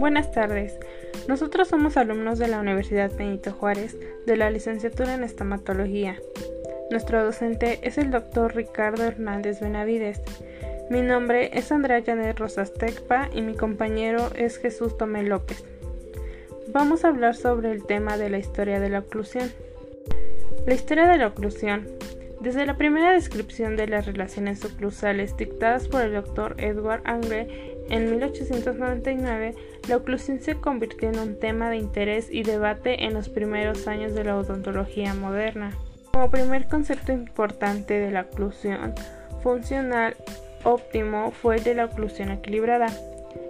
Buenas tardes. Nosotros somos alumnos de la Universidad Benito Juárez de la licenciatura en estomatología. Nuestro docente es el doctor Ricardo Hernández Benavides. Mi nombre es Andrea Janet Rosas Tecpa y mi compañero es Jesús Tomé López. Vamos a hablar sobre el tema de la historia de la oclusión. La historia de la oclusión. Desde la primera descripción de las relaciones oclusales dictadas por el doctor Edward Angle en 1899, la oclusión se convirtió en un tema de interés y debate en los primeros años de la odontología moderna. Como primer concepto importante de la oclusión funcional óptimo fue el de la oclusión equilibrada.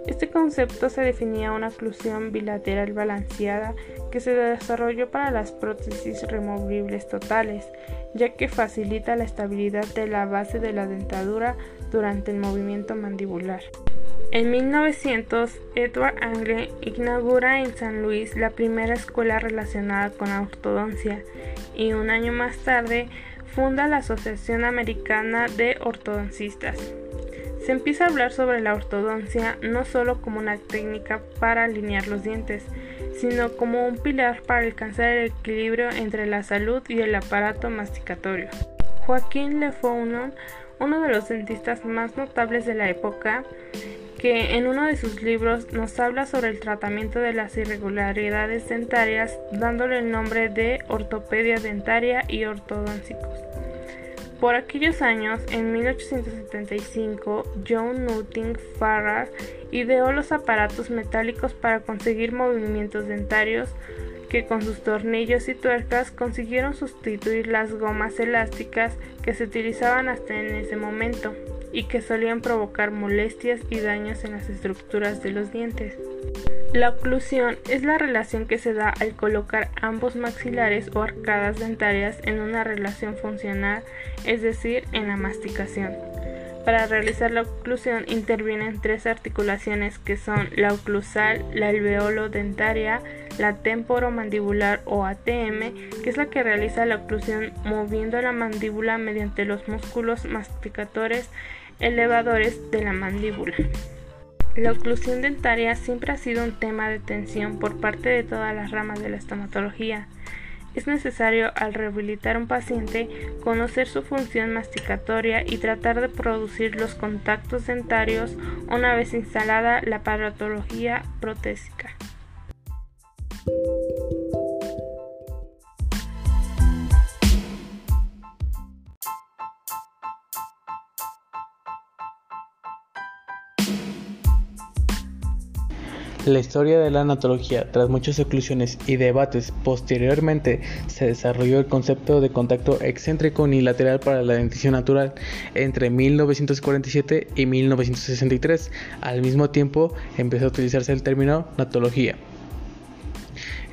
Este concepto se definía una oclusión bilateral balanceada que se desarrolló para las prótesis removibles totales, ya que facilita la estabilidad de la base de la dentadura durante el movimiento mandibular. En 1900, Edward Angle inaugura en San Luis la primera escuela relacionada con la ortodoncia y un año más tarde funda la Asociación Americana de Ortodoncistas. Se empieza a hablar sobre la ortodoncia no solo como una técnica para alinear los dientes, sino como un pilar para alcanzar el equilibrio entre la salud y el aparato masticatorio. Joaquín Le Faunon, uno de los dentistas más notables de la época, que en uno de sus libros nos habla sobre el tratamiento de las irregularidades dentarias, dándole el nombre de ortopedia dentaria y ortodóncicos. Por aquellos años, en 1875, John Nutting Farrar ideó los aparatos metálicos para conseguir movimientos dentarios que con sus tornillos y tuercas consiguieron sustituir las gomas elásticas que se utilizaban hasta en ese momento y que solían provocar molestias y daños en las estructuras de los dientes. La oclusión es la relación que se da al colocar ambos maxilares o arcadas dentarias en una relación funcional, es decir, en la masticación. Para realizar la oclusión intervienen tres articulaciones que son la oclusal, la alveolo dentaria, la temporomandibular o ATM, que es la que realiza la oclusión moviendo la mandíbula mediante los músculos masticadores elevadores de la mandíbula. La oclusión dentaria siempre ha sido un tema de tensión por parte de todas las ramas de la estomatología. Es necesario al rehabilitar un paciente conocer su función masticatoria y tratar de producir los contactos dentarios una vez instalada la paratología protésica. La historia de la anatología, tras muchas oclusiones y debates, posteriormente se desarrolló el concepto de contacto excéntrico unilateral para la dentición natural entre 1947 y 1963. Al mismo tiempo empezó a utilizarse el término natología.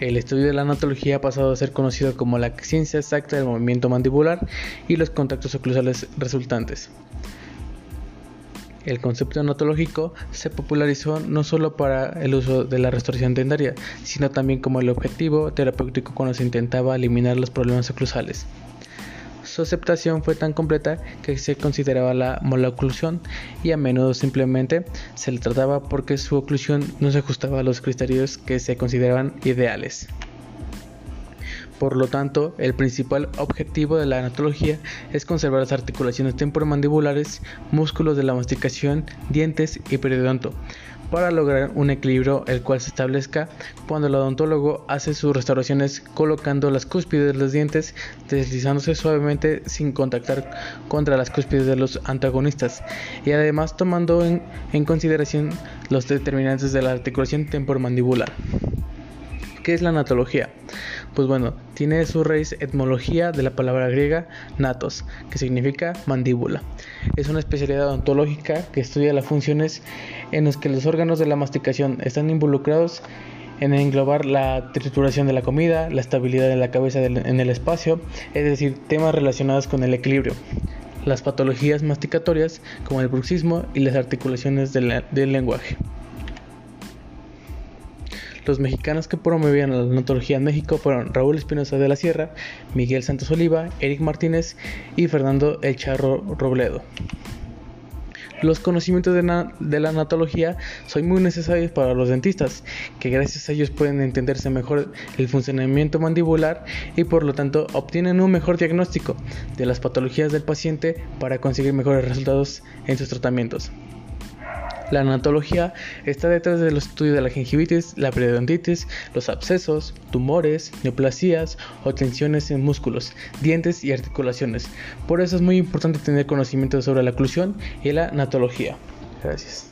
El estudio de la anatología ha pasado a ser conocido como la ciencia exacta del movimiento mandibular y los contactos oclusales resultantes. El concepto anatológico se popularizó no solo para el uso de la restauración dentaria, sino también como el objetivo terapéutico cuando se intentaba eliminar los problemas oclusales. Su aceptación fue tan completa que se consideraba la maloclusión y a menudo simplemente se le trataba porque su oclusión no se ajustaba a los criterios que se consideraban ideales. Por lo tanto, el principal objetivo de la anatología es conservar las articulaciones temporomandibulares, músculos de la masticación, dientes y periodonto, para lograr un equilibrio el cual se establezca cuando el odontólogo hace sus restauraciones colocando las cúspides de los dientes, deslizándose suavemente sin contactar contra las cúspides de los antagonistas y además tomando en, en consideración los determinantes de la articulación temporomandibular. ¿Qué es la natología? Pues bueno, tiene su raíz etimología de la palabra griega natos, que significa mandíbula. Es una especialidad odontológica que estudia las funciones en las que los órganos de la masticación están involucrados en englobar la trituración de la comida, la estabilidad de la cabeza en el espacio, es decir, temas relacionados con el equilibrio las patologías masticatorias como el bruxismo y las articulaciones del lenguaje. Los mexicanos que promovían la odontología en México fueron Raúl Espinosa de la Sierra, Miguel Santos Oliva, Eric Martínez y Fernando El Charro Robledo. Los conocimientos de, la anatología son muy necesarios para los dentistas, que gracias a ellos pueden entenderse mejor el funcionamiento mandibular y por lo tanto obtienen un mejor diagnóstico de las patologías del paciente para conseguir mejores resultados en sus tratamientos. La anatología está detrás de los estudios de la gingivitis, la periodontitis, los abscesos, tumores, neoplasías o tensiones en músculos, dientes y articulaciones. Por eso es muy importante tener conocimiento sobre la oclusión y la anatología. Gracias.